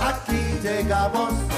aquí llegamos.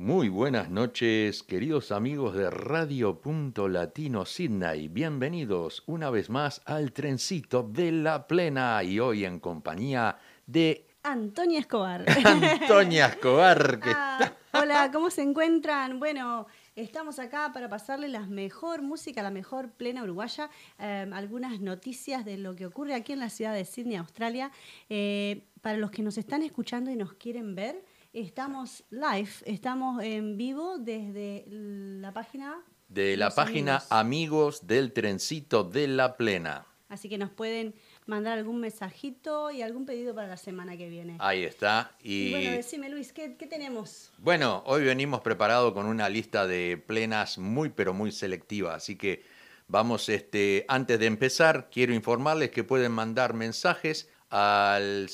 Muy buenas noches, queridos amigos de Radio Punto Latino Sydney. Bienvenidos una vez más al trencito de la plena y hoy en compañía de Antonia Escobar. Antonia Escobar. Que Ah, hola, ¿cómo se encuentran? Bueno, estamos acá para pasarle la mejor música, la mejor plena uruguaya, eh, algunas noticias de lo que ocurre aquí en la ciudad de Sydney, Australia. Eh, para los que nos están escuchando y nos quieren ver, estamos live, estamos en vivo desde la página de la página amigos. Amigos del Trencito de la Plena. Así que nos pueden mandar algún mensajito y algún pedido para la semana que viene. Ahí está. Y Y bueno, decime Luis, ¿qué, qué tenemos? bueno, hoy venimos preparados con una lista de plenas muy pero muy selectiva, así que vamos este antes de empezar, quiero informarles que pueden mandar mensajes al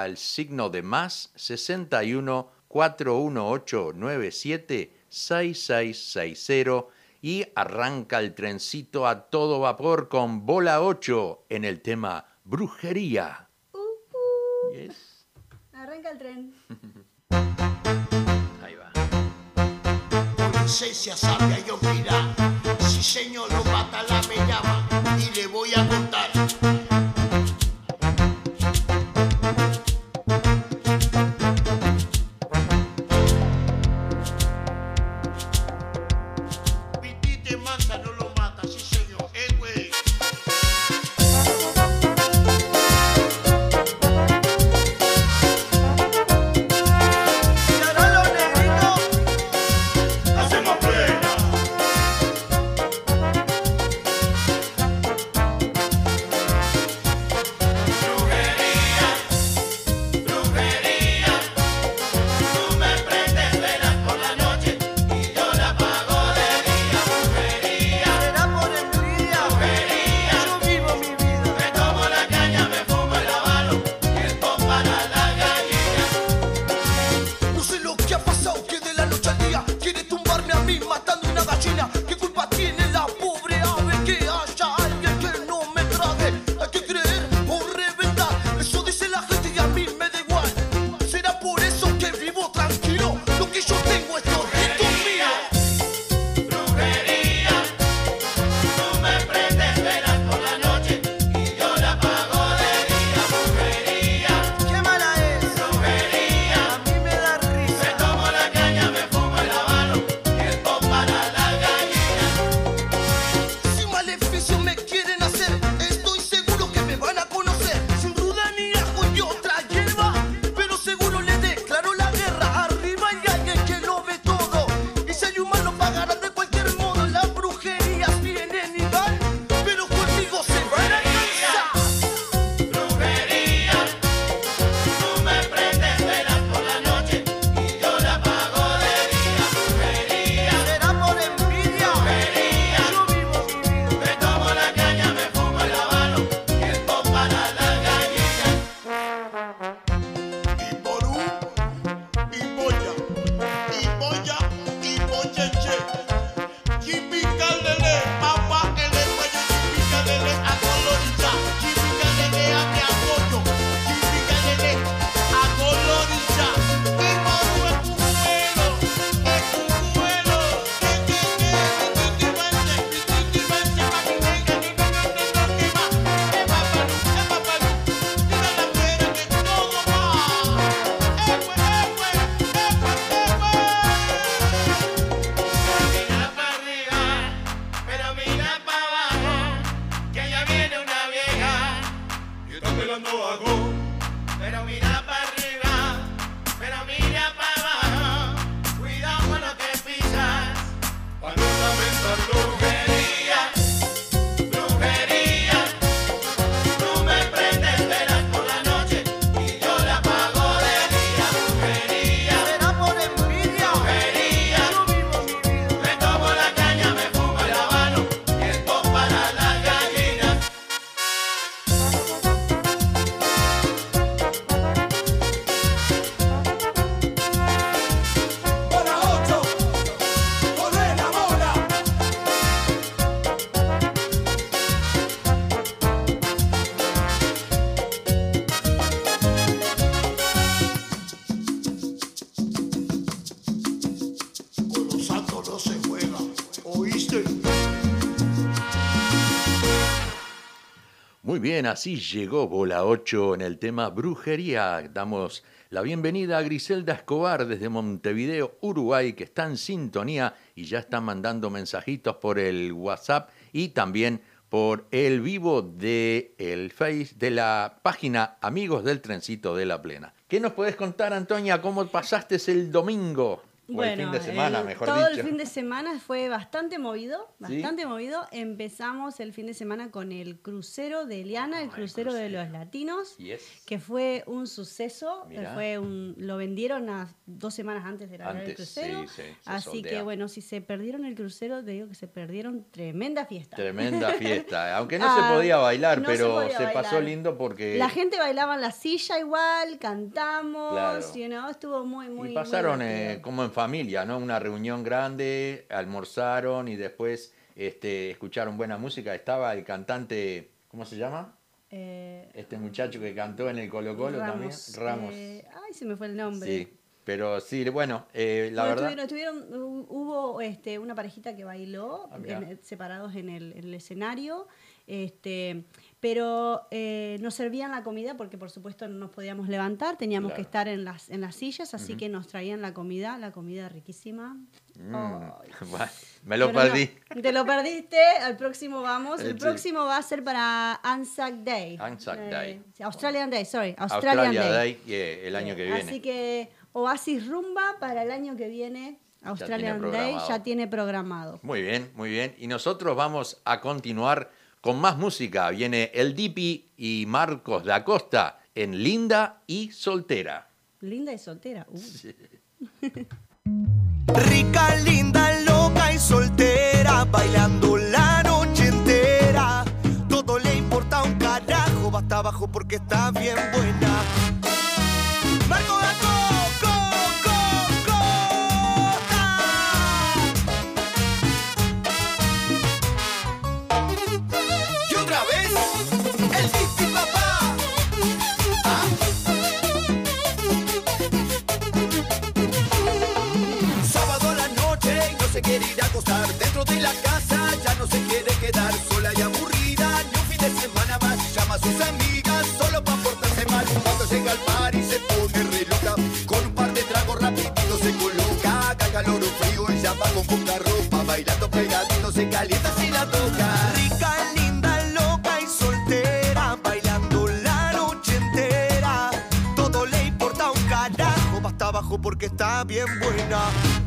al signo de más 61 418 97 6660 y arranca el trencito a todo vapor con bola 8 en el tema brujería. Yes. Arranca el tren. Ahí va. Princesa sabia y opina, si señor lo mata la me llama y le voy a contar. Bien, así llegó Bola 8 en el tema Brujería. Damos la bienvenida a Griselda Escobar desde Montevideo, Uruguay, que está en sintonía y ya está mandando mensajitos por el WhatsApp y también por el vivo de el Face de la página Amigos del Trencito de la Plena. ¿Qué nos puedes contar, Antonia? ¿Cómo pasaste el domingo? O el fin de semana, el- mejor todo dicho. el fin de semana fue bastante movido, ¿Sí? bastante movido. Empezamos el fin de semana con el crucero de Eliana, el el crucero, de los latinos, Yes. que fue un suceso. eh, Mirá. Fue un, lo vendieron a dos semanas antes de largar el Antes, crucero. sí, sí, Así soldea. que bueno, si se perdieron el crucero, te digo que se perdieron tremenda fiesta. Tremenda fiesta. Aunque no Ah, se podía bailar, no se pero podía se, pasó lindo porque. La gente bailaba en la silla igual, cantamos, Claro. you know, estuvo muy, muy y pasaron muy eh, como en familia, ¿no? Una reunión grande, almorzaron y después este, escucharon buena música. Estaba el cantante, ¿cómo se llama? Eh, Este muchacho que cantó en el Colo Colo también. Ramos. eh, ay, se me fue el nombre. sí, pero sí, bueno, eh, la Bueno, verdad. hubo este, una parejita que bailó Ah, en- separados en el, en el escenario, este, pero eh, nos servían la comida porque por supuesto no nos podíamos levantar, teníamos Claro. que estar en las, en las sillas, así que nos traían la comida, la comida riquísima. Mm, me lo Pero no, perdí. te lo perdiste, al próximo vamos. Eh, El sí. próximo va a ser para Anzac Day. Anzac Eh, Day. Australian Day, sorry. Australian Australia Day. Day, yeah, el año que viene. Así que Oasis Rumba para el año que viene, Australian Day, programado. ya tiene programado. Muy bien, muy bien. Y nosotros vamos a continuar con más música. Viene El Dipi y Marcos da Costa en Linda y Soltera. Linda y soltera. Uh. Rica, linda, loca y soltera, bailando la noche entera. Todo le importa un carajo, basta abajo porque está bien buena. Poca ropa Bailando pegadito se calienta si la toca. Rica, linda, loca y soltera Bailando la noche entera. Todo le importa un carajo Basta abajo porque está bien buena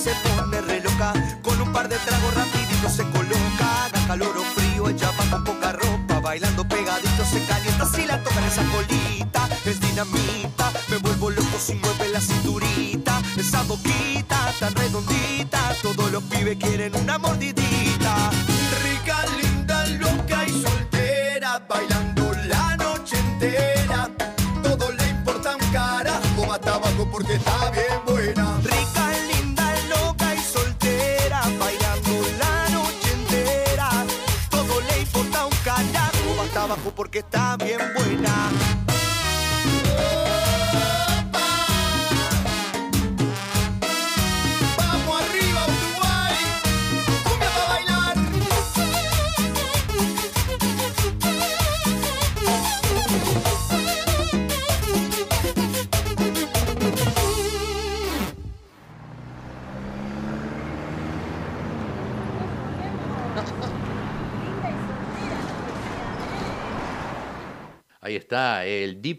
se pone re loca. Con un par de tragos rapidito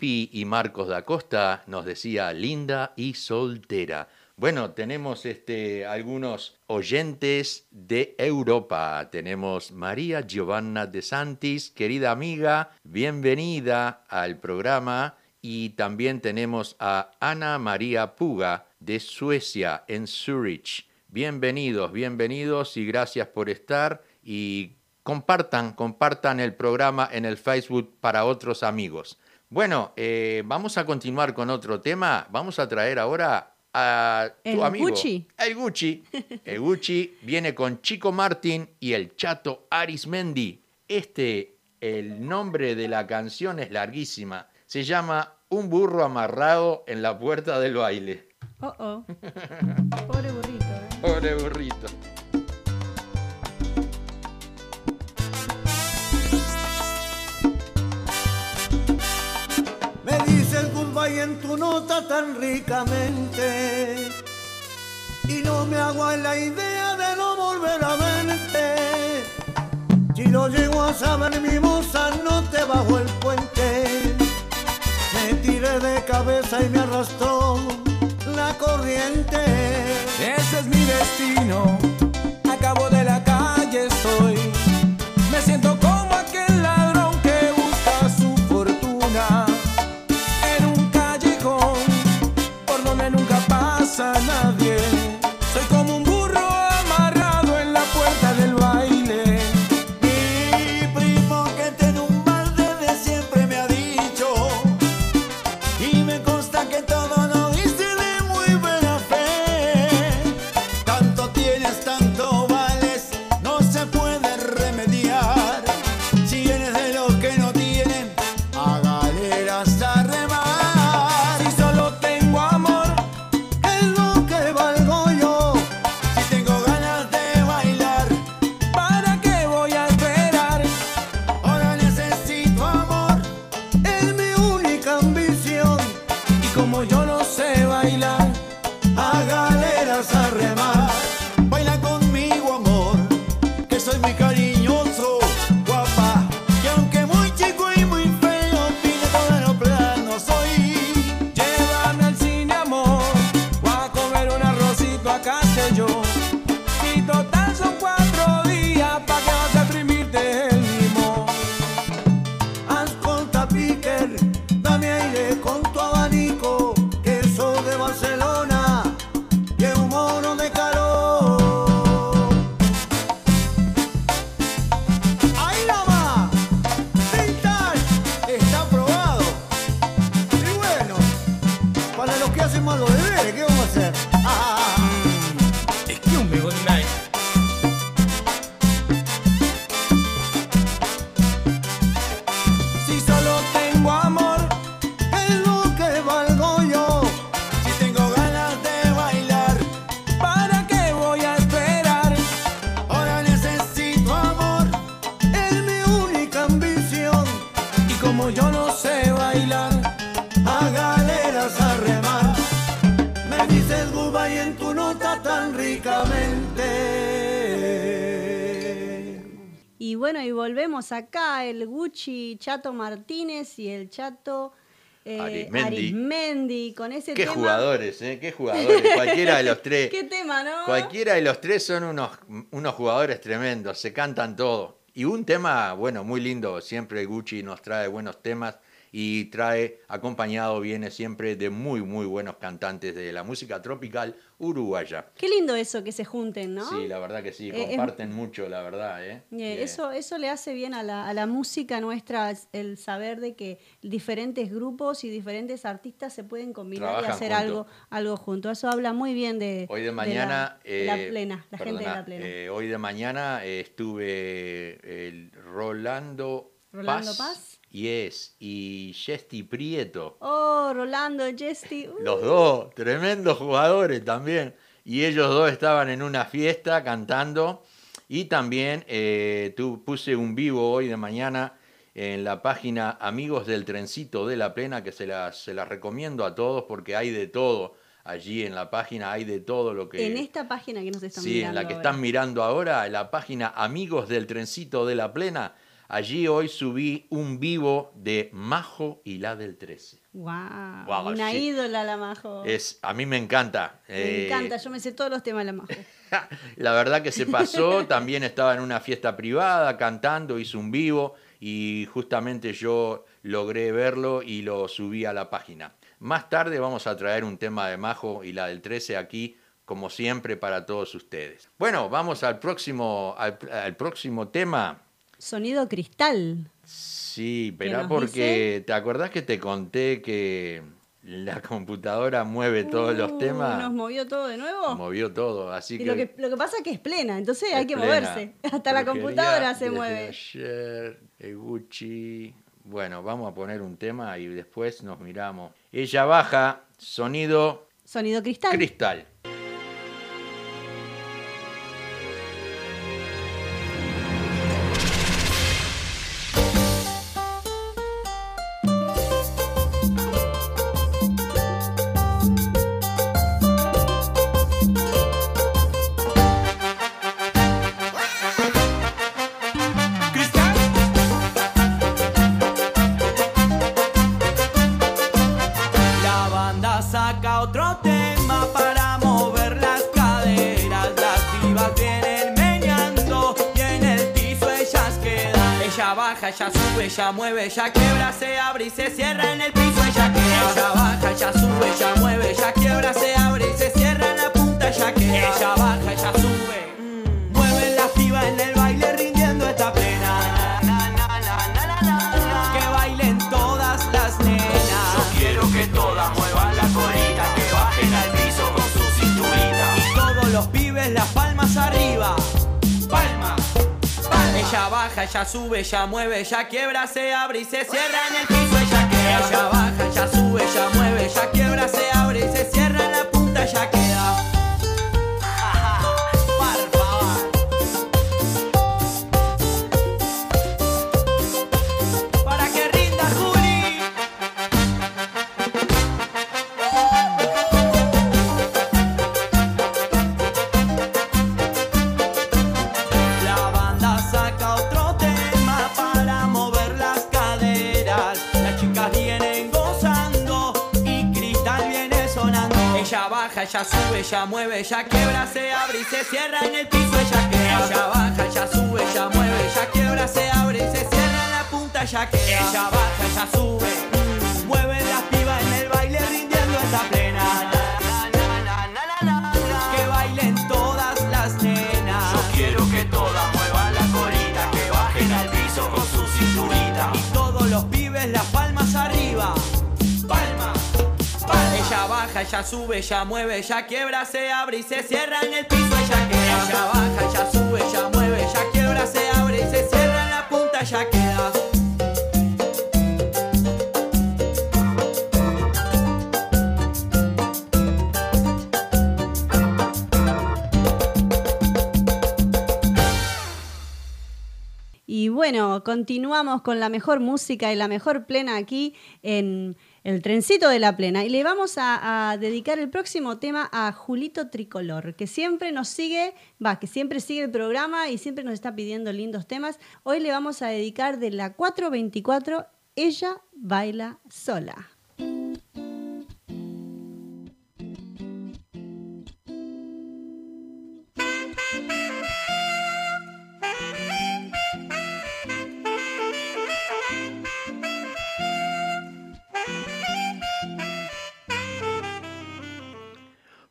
y Marcos da Costa nos decía linda y soltera. Bueno, tenemos este, algunos oyentes de Europa. Tenemos María Giovanna de Santis, querida amiga, bienvenida al programa. Y también tenemos a Ana María Puga de Suecia, en Zurich. Bienvenidos, bienvenidos y gracias por estar. Y compartan, compartan el programa en el Facebook para otros amigos. Bueno, eh, vamos a continuar con otro tema. Vamos a traer ahora a tu El amigo. Gucci. El Gucci. El Gucci viene con Chico Martín y el chato Arismendi. Este, el nombre de la canción es larguísima. Se llama Un burro amarrado en la puerta del baile. Oh, oh. Pobre burrito. ¿eh? Pobre burrito. Dices goodbye en tu nota tan ricamente y no me hago a la idea de no volver a verte. Si lo llego a saber mi moza no te bajo el puente. Me tiré de cabeza y me arrastró la corriente. Ese es mi destino. Gucci Chato Martínez y el Chato eh, Arismendi. Arismendi, con ese Qué tema. jugadores, ¿eh? Qué jugadores. Cualquiera de los tres. Qué tema, ¿no? Cualquiera de los tres son unos, unos jugadores tremendos, se cantan todo. Y un tema, bueno, muy lindo, siempre Gucci nos trae buenos temas y trae acompañado, viene siempre de muy, muy buenos cantantes de la música tropical uruguaya. Qué lindo eso que se junten, ¿no? Sí, la verdad que sí, Eh, es- comparten mucho, la verdad. ¿eh? Eso, eso le hace bien a la, a la música nuestra, el saber de que diferentes grupos y diferentes artistas se pueden combinar y hacer algo, algo juntos. Eso habla muy bien de, Hoy de la- mañana. de la, eh, plena, la gente de la plena. eh, hoy de mañana estuve el Rolando, Rolando Paz. Yes, y Jesti Prieto. oh, Rolando, Jesti. uh, Los dos, tremendos jugadores también. Y ellos dos estaban en una fiesta cantando. Y también eh, tu- puse un vivo hoy de mañana en la página Amigos del Trencito de la Plena, que se las, se las recomiendo a todos porque hay de todo. Allí en la página hay de todo lo que... en esta página que nos están Sí, en mirando la que ahora. están mirando ahora, en la página Amigos del Trencito de la Plena, Allí hoy subí un vivo de Majo y la del 13. Wow, Guau, una sí. ídola la Majo. Es, a mí me encanta. Me Eh, encanta, yo me sé todos los temas de la Majo. La verdad que se pasó, también estaba en una fiesta privada cantando, hizo un vivo y justamente yo logré verlo y lo subí a la página. Más tarde vamos a traer un tema de Majo y la del 13 aquí, como siempre, para todos ustedes. Bueno, vamos al próximo, al, al próximo tema. Sonido cristal. Sí, ¿Qué pero porque te acordás que te conté que la computadora mueve todos los Uh, temas. Nos movió todo de nuevo. Movió todo, así Y que... lo que, lo que pasa es que es plena, entonces hay que plena. moverse. Hasta la computadora se mueve. Ayer, Eguchi. Bueno, vamos a poner un tema y después nos miramos. Ella baja, sonido Sonido cristal. Cristal. Sube, ella mueve, ella quiebra, se abre y se cierra en el baja, ella sube, ella mueve, ella quiebra, se abre y se cierra en el piso. Ella queda. Ella baja, ella sube, ella mueve, ella quiebra, se abre y se cierra en la punta. Ella queda. Ella baja, ella sube. Baja, ella sube, ella mueve, ella quiebra, se abre y se cierra en el piso. Ella queda. Ella baja, ella sube, ella mueve, ella quiebra, se abre y se cierra en la punta. Ella queda. Y bueno, continuamos con la mejor música y la mejor plena aquí en el trencito de la plena. Y le vamos a, a dedicar el próximo tema a Julito Tricolor, que siempre nos sigue, va, que siempre sigue el programa y siempre nos está pidiendo lindos temas. Hoy le vamos a dedicar de la 424, Ella baila sola.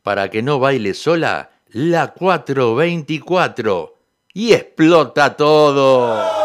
Para que no baile sola, la 424. Y explota todo.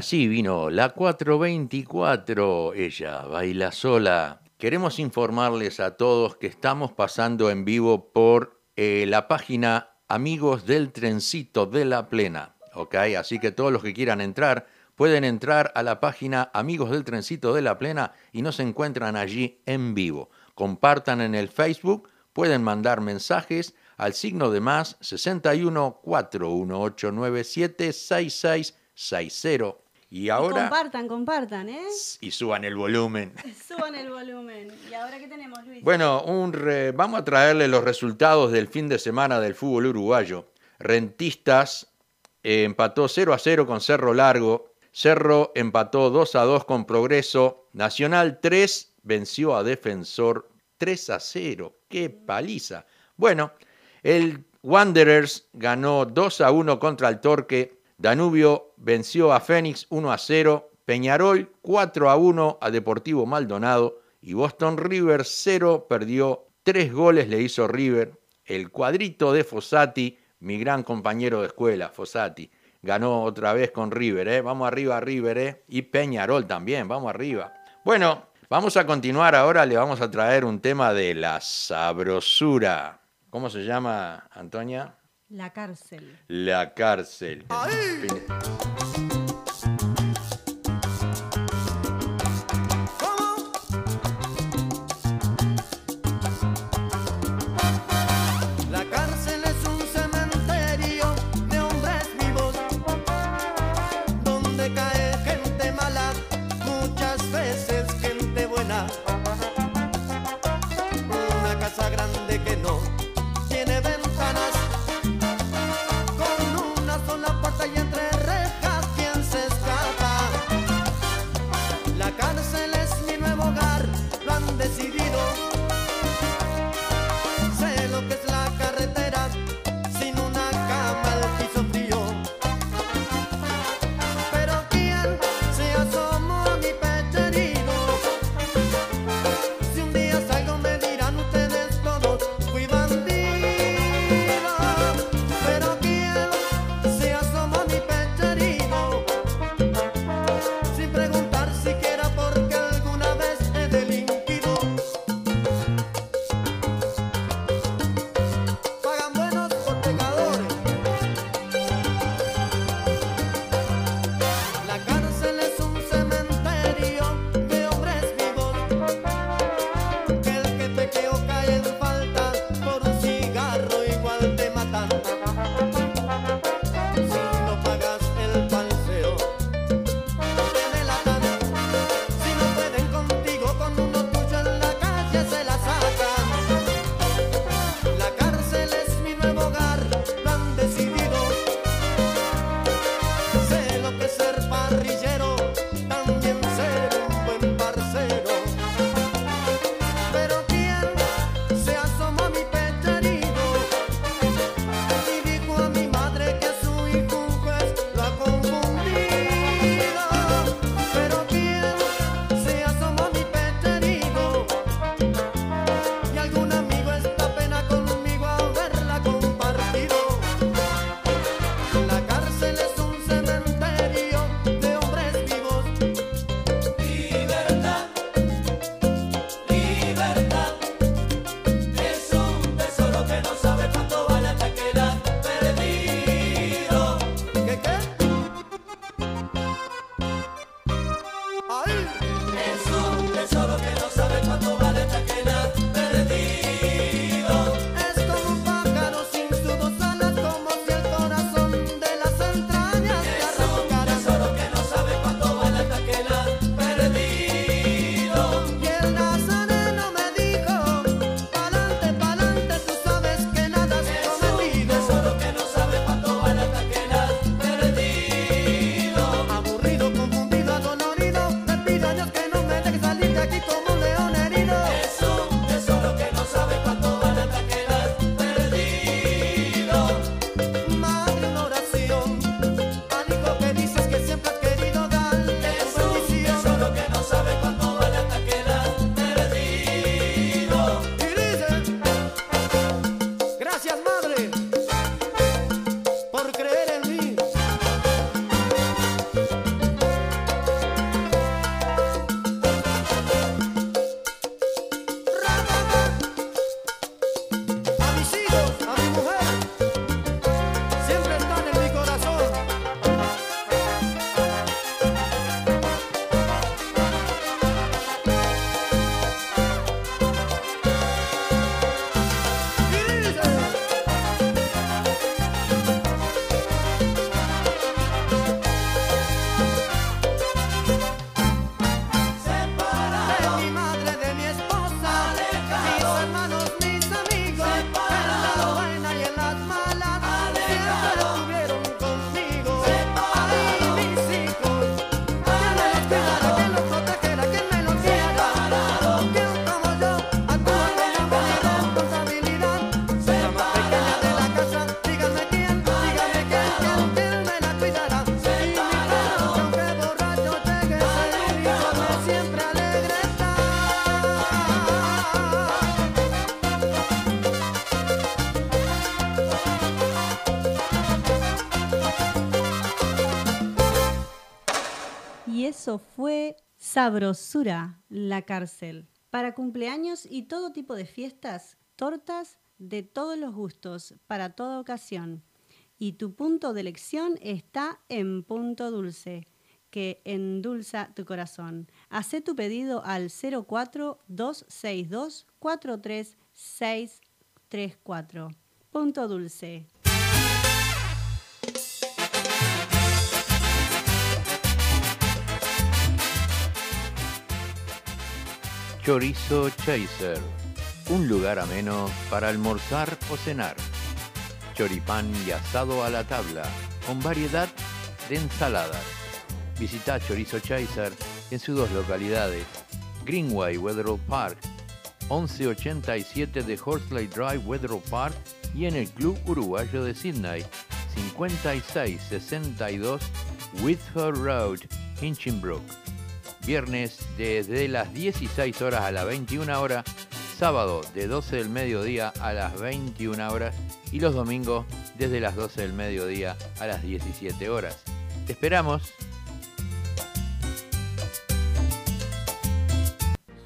Así vino la 424, ella baila sola. Queremos informarles a todos que estamos pasando en vivo por eh, la página Amigos del Trencito de la Plena, ¿ok? Así que todos los que quieran entrar pueden entrar a la página Amigos del Trencito de la Plena y nos encuentran allí en vivo. Compartan en el Facebook, pueden mandar mensajes al signo de más 61 41897 6660. Y Y ahora... compartan, compartan, ¿eh? Y suban el volumen. Suban el volumen. ¿Y ahora qué tenemos, Luis? Bueno, un re- vamos a traerle los resultados del fin de semana del fútbol uruguayo. Rentistas eh, empató 0 a 0 con Cerro Largo. Cerro empató 2 a 2 con Progreso. Nacional 3 venció a Defensor 3 a 0. ¡Qué paliza! Bueno, el Wanderers ganó 2 a 1 contra el Torque. Danubio venció a Fénix 1 a 0. Peñarol 4 a 1 a Deportivo Maldonado. Y Boston River 0 perdió. Tres goles le hizo River. El cuadrito de Fossati, mi gran compañero de escuela, Fossati, ganó otra vez con River. ¿eh? Vamos arriba, River. ¿eh? Y Peñarol también, vamos arriba. Bueno, vamos a continuar ahora. Le vamos a traer un tema de la sabrosura. ¿Cómo se llama, Antonia? La cárcel. La cárcel. Sabrosura, la cárcel. Para cumpleaños y todo tipo de fiestas, tortas de todos los gustos, para toda ocasión. Y tu punto de elección está en Punto Dulce, que endulza tu corazón. Hacé tu pedido al 04262 43634. Punto Dulce. Chorizo Chaser, un lugar ameno para almorzar o cenar. Choripán y asado a la tabla, con variedad de ensaladas. Visita Chorizo Chaser en sus dos localidades, Greenway Weatherall Park, 1187 de Horsley Drive Weatherall Park y en el Club Uruguayo de Sydney, 5662 Whitford Road, Hinchinbrook viernes desde las 16 horas a las 21 horas, sábado de 12 del mediodía a las 21 horas y los domingos desde las 12 del mediodía a las 17 horas. Te esperamos.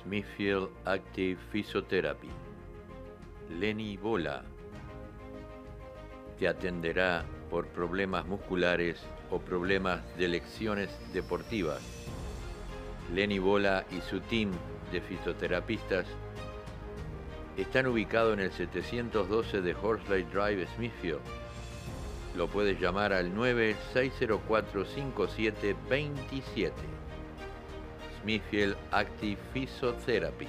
Smithfield Active Physiotherapy. Lenny Bola te atenderá por problemas musculares o problemas de lecciones deportivas. Lenny Bola y su team de fisioterapistas están ubicados en el 712 de Horsley Drive, Smithfield. Lo puedes llamar al 96045727. Smithfield Active Physiotherapy.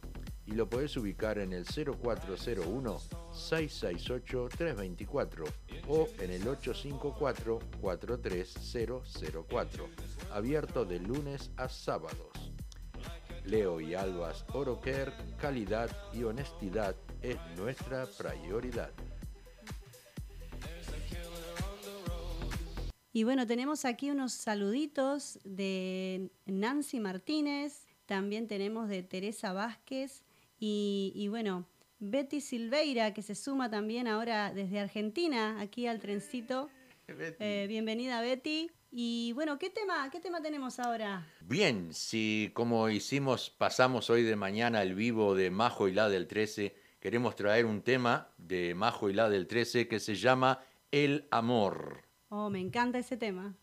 y lo puedes ubicar en el 0401-668-324 o en el 854-43004, abierto de lunes a sábados. Leo y Albas Oroker, calidad y honestidad es nuestra prioridad. Y bueno, tenemos aquí unos saluditos de Nancy Martínez, también tenemos de Teresa Vázquez y, y bueno, Betty Silveira, que se suma también ahora desde Argentina, aquí al trencito. Eh, bienvenida Betty. Y bueno, ¿qué tema, ¿qué tema tenemos ahora? Bien, si como hicimos, pasamos hoy de mañana el vivo de Majo y la del 13, queremos traer un tema de Majo y la del 13 que se llama El Amor. Oh, me encanta ese tema.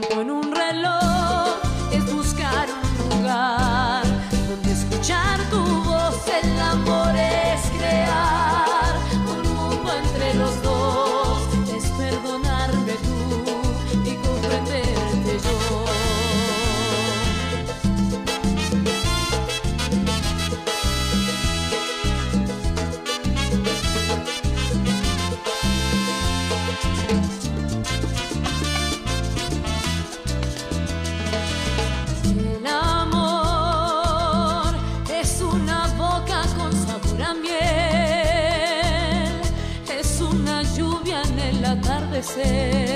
Tiempo en un reloj, es buscar un lugar donde escuchar tu voz. El amor es esquecer.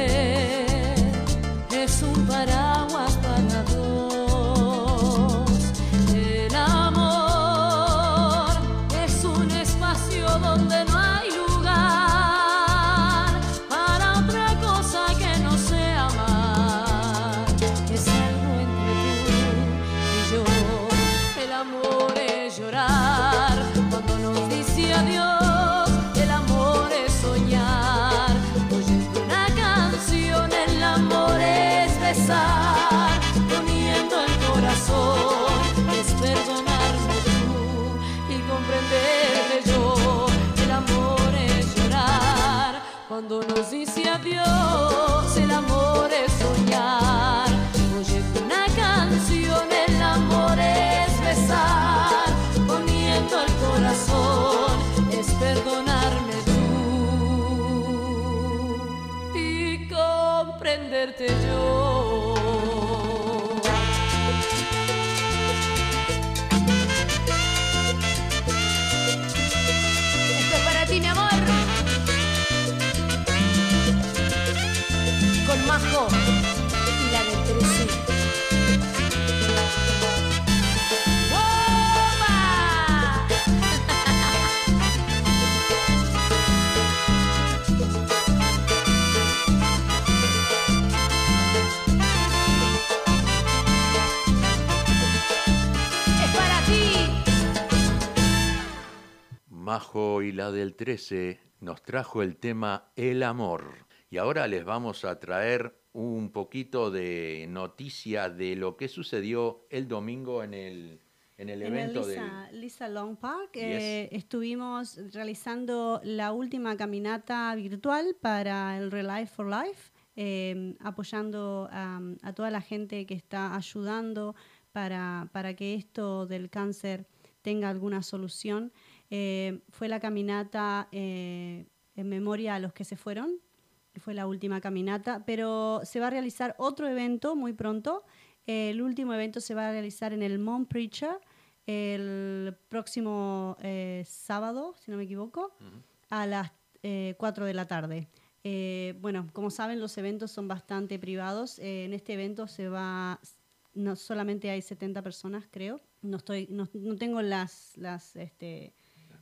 Y la del 13 nos trajo el tema El amor. Y ahora les vamos a traer un poquito de noticia de lo que sucedió el domingo en el, en el En el evento Lisa, del... Lisa Long Park Yes. eh, estuvimos realizando la última caminata virtual para el Relife for Life, eh, apoyando a, a toda la gente que está ayudando para, para que esto del cáncer tenga alguna solución. Eh, fue la caminata eh, en memoria a los que se fueron, fue la última caminata, pero se va a realizar otro evento muy pronto. El último evento se va a realizar en el Mount Preacher el próximo eh, sábado, si no me equivoco, a las eh, 4 de la tarde. Eh, bueno, como saben, los eventos son bastante privados. Eh, en este evento se va, no solamente hay 70 personas, creo. No estoy, no, no tengo las, las, este,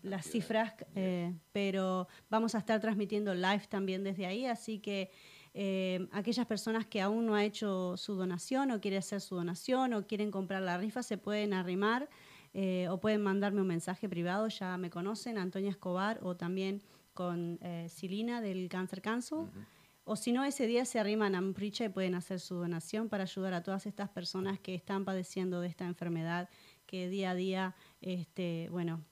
las cifras, eh, pero vamos a estar transmitiendo live también desde ahí, así que eh, aquellas personas que aún no ha hecho su donación o quiere hacer su donación o quieren comprar la rifa se pueden arrimar eh, o pueden mandarme un mensaje privado, ya me conocen, Antonia Escobar o también con eh, Silina del Cancer Council. O si no, ese día se arriman a Ampricha y pueden hacer su donación para ayudar a todas estas personas que están padeciendo de esta enfermedad, que día a día, este, bueno,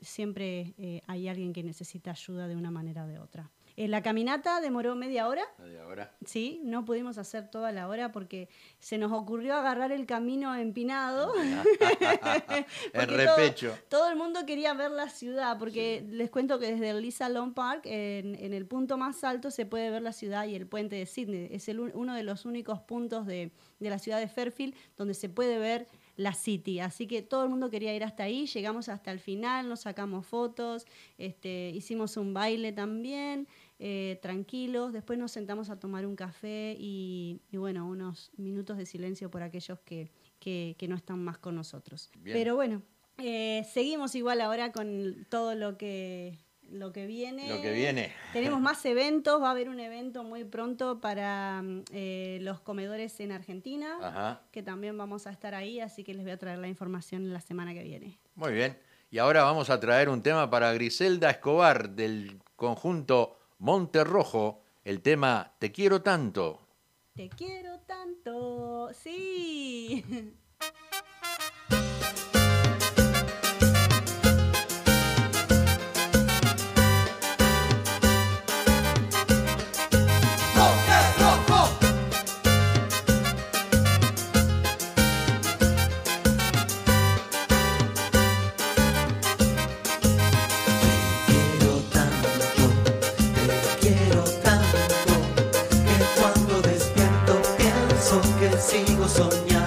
siempre eh, hay alguien que necesita ayuda de una manera o de otra. Eh, la caminata demoró media hora. de ahora. Sí, no pudimos hacer toda la hora porque se nos ocurrió agarrar el camino empinado. Porque repecho. Todo, todo el mundo quería ver la ciudad, porque les cuento que desde el Lisa Long Park, en, en el punto más alto, se puede ver la ciudad y el puente de Sydney. Es el, un- uno de los únicos puntos de, de la ciudad de Fairfield donde se puede ver la City. Así que todo el mundo quería ir hasta ahí, llegamos hasta el final, nos sacamos fotos, este, hicimos un baile también, eh, tranquilos, después nos sentamos a tomar un café y, y bueno, unos minutos de silencio por aquellos que, que, que no están más con nosotros. Bien. Pero bueno, eh, seguimos igual ahora con todo lo que, lo que viene. Lo que viene. Tenemos más eventos, va a haber un evento muy pronto para eh, los comedores en Argentina, Ajá. que también vamos a estar ahí, así que les voy a traer la información la semana que viene. Muy bien. Y ahora vamos a traer un tema para Griselda Escobar del conjunto Monte Rojo, el tema Te quiero tanto. Te quiero tanto, sí. sigo soñando.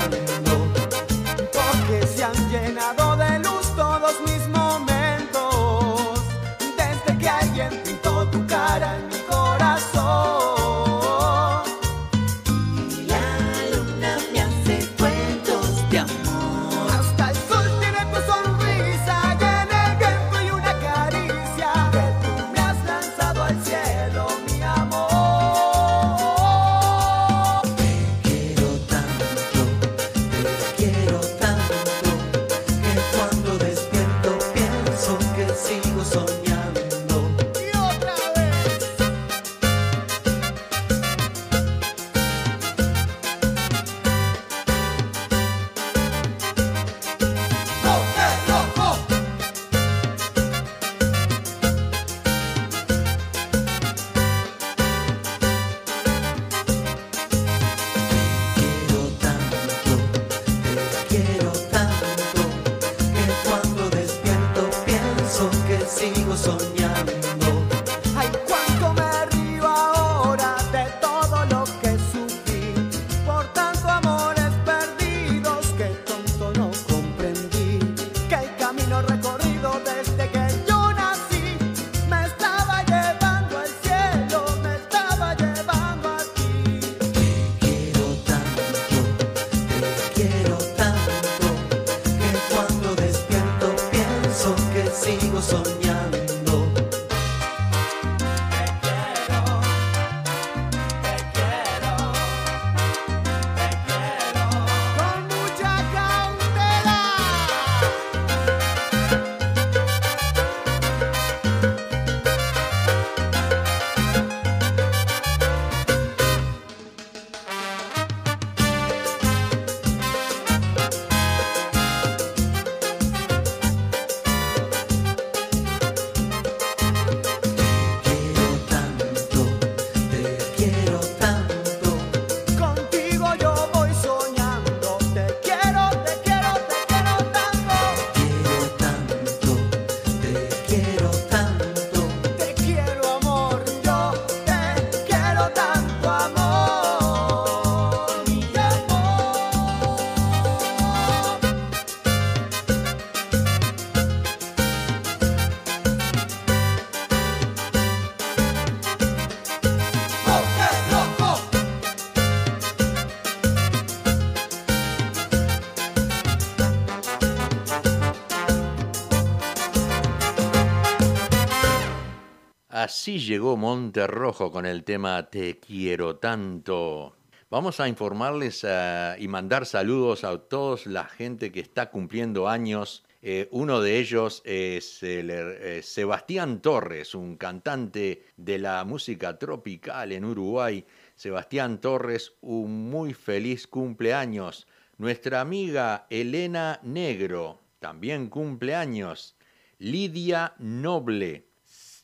Así llegó Monterrojo con el tema Te quiero tanto. Vamos a informarles eh, y mandar saludos a toda la gente que está cumpliendo años. Eh, uno de ellos es eh, Sebastián Torres, un cantante de la música tropical en Uruguay. Sebastián Torres, un muy feliz cumpleaños. Nuestra amiga Elena Negro, también cumpleaños. Lidia Noble.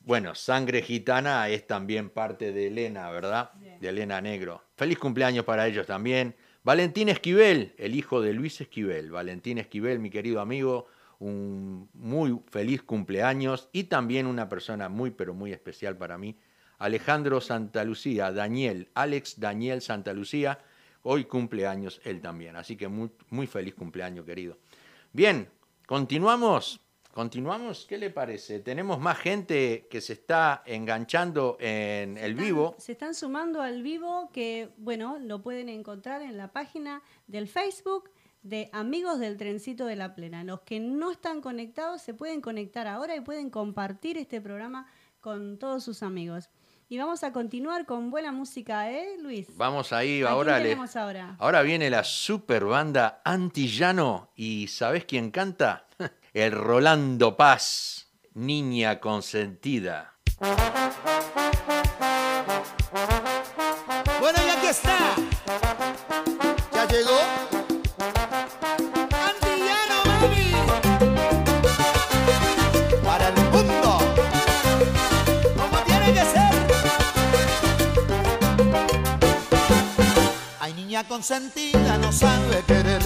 Bueno, Sangre Gitana es también parte de Elena, ¿verdad? De Elena Negro. Feliz cumpleaños para ellos también. Valentín Esquivel, el hijo de Luis Esquivel. Valentín Esquivel, mi querido amigo, un muy feliz cumpleaños y también una persona muy, pero muy especial para mí. Alejandro Santalucía, Daniel, Alex Daniel Santalucía, hoy cumpleaños él también. Así que muy, muy feliz cumpleaños, querido. Bien, continuamos. Continuamos, ¿qué le parece? Tenemos más gente que se está enganchando en el vivo. Se están sumando al vivo que, bueno, lo pueden encontrar en la página del Facebook de Amigos del Trencito de la Plena. Los que no están conectados se pueden conectar ahora y pueden compartir este programa con todos sus amigos. Y vamos a continuar con buena música, ¿eh, Luis? Vamos ahí, ¿A ahora quién le- tenemos ahora? Ahora viene la super banda Antillano y ¿sabés quién canta? El Rolando Paz, Niña Consentida. Bueno, y aquí está. Ya llegó. Antillano, baby. Para el mundo. Como tiene que ser. Ay, niña consentida no sabe querer.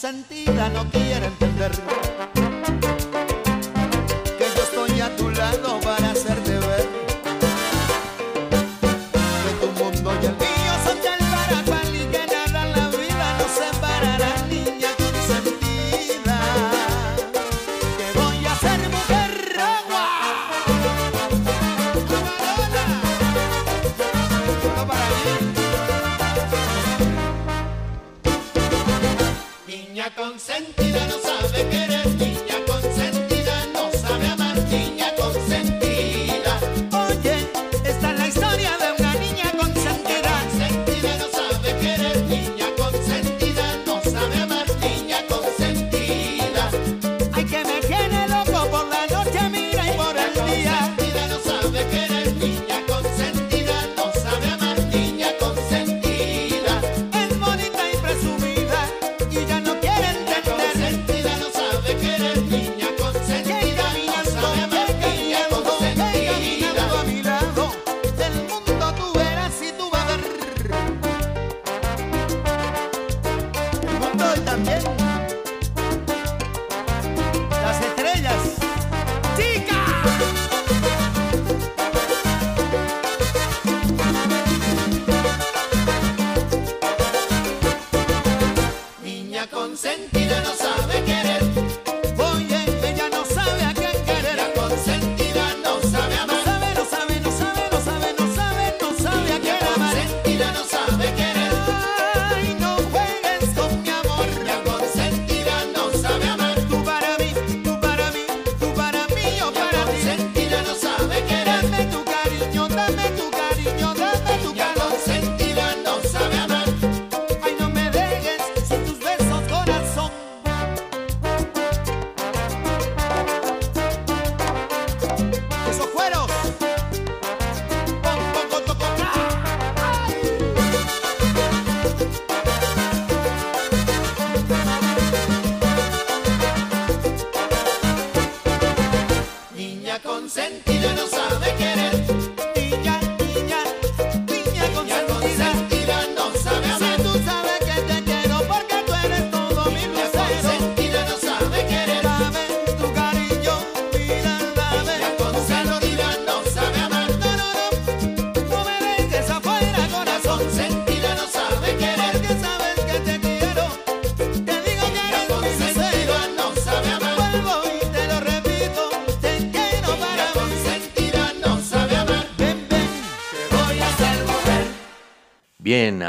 Consentida, no quiere entender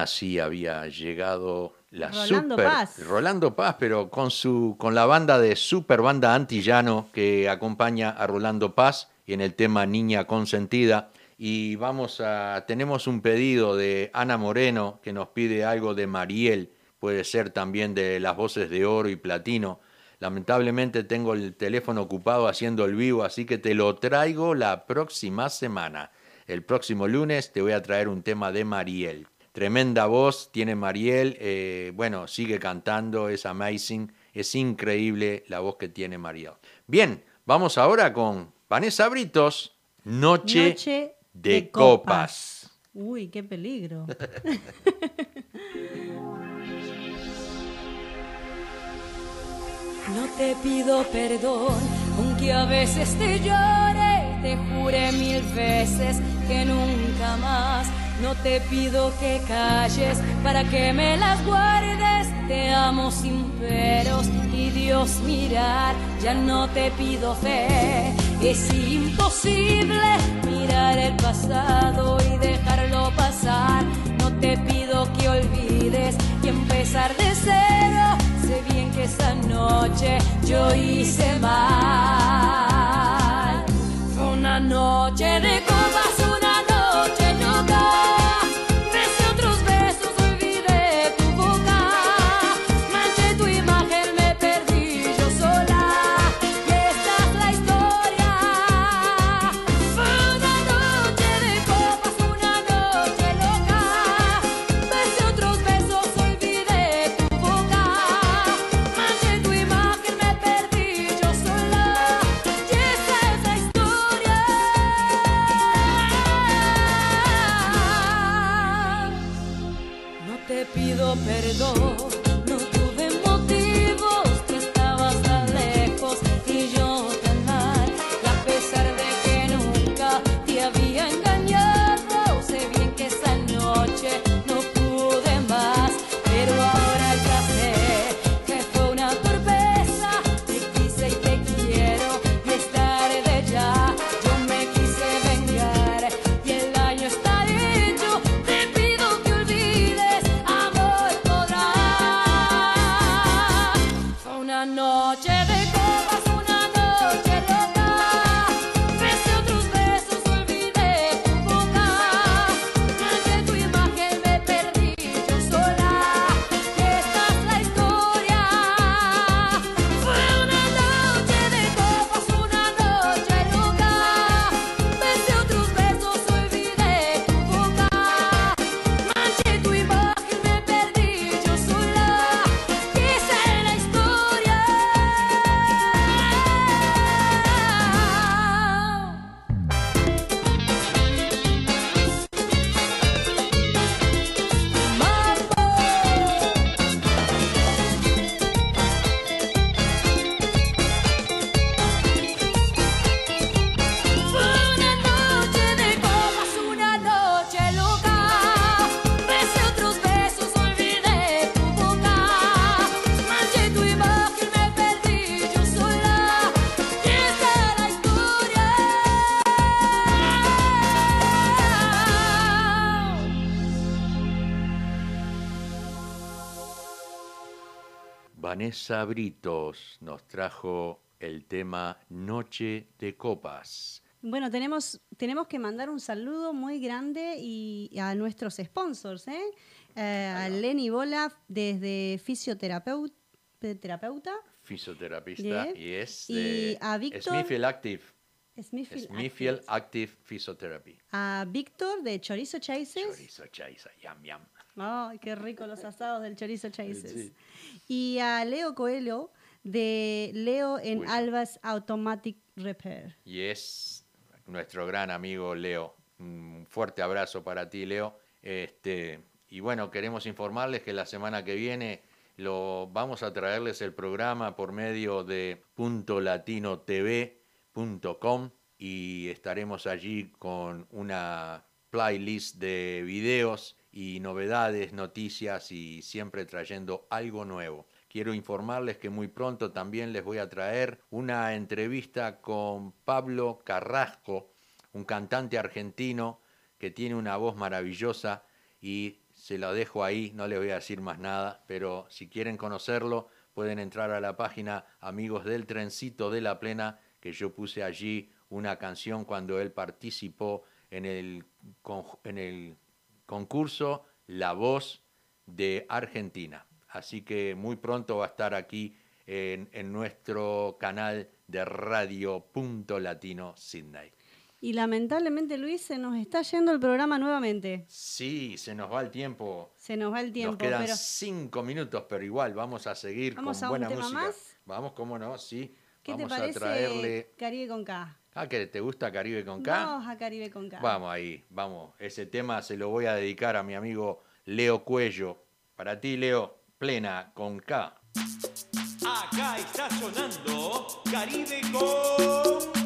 así había llegado la Rolando super Paz. Rolando Paz, pero con su con la banda de super banda antillano que acompaña a Rolando Paz y en el tema Niña consentida y vamos a tenemos un pedido de Ana Moreno que nos pide algo de Mariel, puede ser también de las voces de oro y platino. Lamentablemente tengo el teléfono ocupado haciendo el vivo, así que te lo traigo la próxima semana. El próximo lunes te voy a traer un tema de Mariel. Tremenda voz tiene Mariel, eh, bueno, sigue cantando, es amazing, es increíble la voz que tiene Mariel. Bien, vamos ahora con Vanessa Britos, Noche, Noche de, copas. Uy, qué peligro. No te pido perdón, aunque a veces te llore, te jure mil veces que nunca más. No te pido que calles para que me las guardes, te amo sin peros y Dios mirar, ya no te pido fe. Es imposible mirar el pasado y dejarlo pasar. No te pido que olvides y empezar de cero. Sé bien que esa noche yo hice mal. Fue una noche de copas, Vanessa Britos nos trajo el tema Noche de Copas. Bueno, tenemos, tenemos que mandar un saludo muy grande y a nuestros sponsors, ¿eh? Eh, a Lenny Bola desde fisioterapeuta, terapeuta, Fisioterapista y es Y de a Víctor- Smithfield Active. Smithfield Smithfield Active. Active Physiotherapy. a Víctor de Chorizo Chases. Chorizo, chaiza, yam, yam. Ay, qué rico los asados del Chorizo Chases. Sí. Y a Leo Coelho de Leo en Uy. Albas Automatic Repair. Y es nuestro gran amigo Leo. Un fuerte abrazo para ti, Leo. Este, y bueno, queremos informarles que la semana que viene lo vamos a traerles el programa por medio de puntolatinotv.com y estaremos allí con una playlist de videos y novedades, noticias y siempre trayendo algo nuevo. Quiero informarles que muy pronto también les voy a traer una entrevista con Pablo Carrasco, un cantante argentino que tiene una voz maravillosa y se lo dejo ahí, no le voy a decir más nada, pero si quieren conocerlo, pueden entrar a la página Amigos del Trencito de la Plena, que yo puse allí una canción cuando él participó en el, en el concurso La Voz de Argentina. Así que muy pronto va a estar aquí en, en nuestro canal de Radio Punto Latino Sydney. Y lamentablemente, Luis, se nos está yendo el programa nuevamente. Sí, se nos va el tiempo. Se nos va el tiempo, Nos quedan pero cinco minutos, pero igual vamos a seguir ¿Vamos con a un buena tema música. más? Vamos, cómo no, sí. ¿qué vamos te a parece traerle. Caribe con K? Ah, que te gusta Caribe con K. Vamos a Caribe con K. Vamos ahí, vamos. Ese tema se lo voy a dedicar a mi amigo Leo Cuello. Para ti, Leo, plena con K. Acá está sonando Caribe con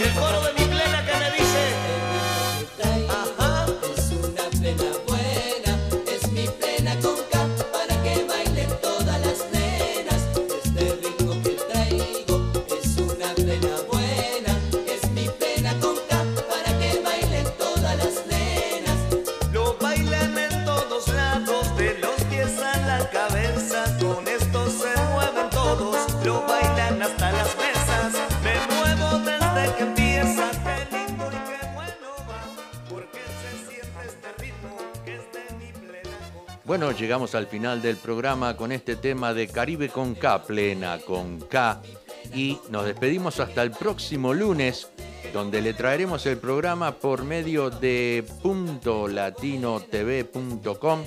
Y llegamos al final del programa con este tema de Caribe con K, plena con K. Y nos despedimos hasta el próximo lunes, donde le traeremos el programa por medio de puntolatinotv.com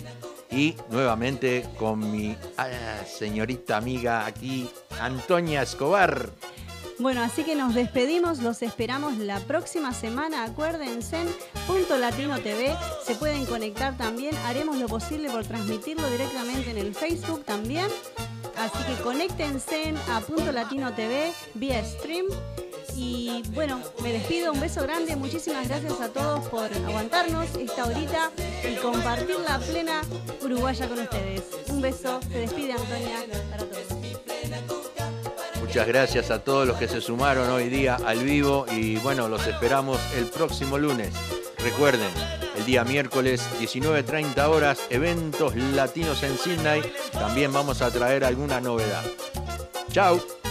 y nuevamente con mi ah, señorita amiga aquí, Antonia Escobar. Bueno, así que nos despedimos, los esperamos la próxima semana. Acuérdense, en Punto Latino TV se pueden conectar también. Haremos lo posible por transmitirlo directamente en el Facebook también. Así que conéctense a Punto Latino TV vía stream. Y bueno, me despido, un beso grande, muchísimas gracias a todos por aguantarnos esta horita y compartir la plena uruguaya con ustedes. Un beso, se despide Antonia para todos. Muchas gracias a todos los que se sumaron hoy día al vivo y bueno, los esperamos el próximo lunes. Recuerden, el día miércoles 19.30 horas, eventos latinos en Sydney. También vamos a traer alguna novedad. Chao.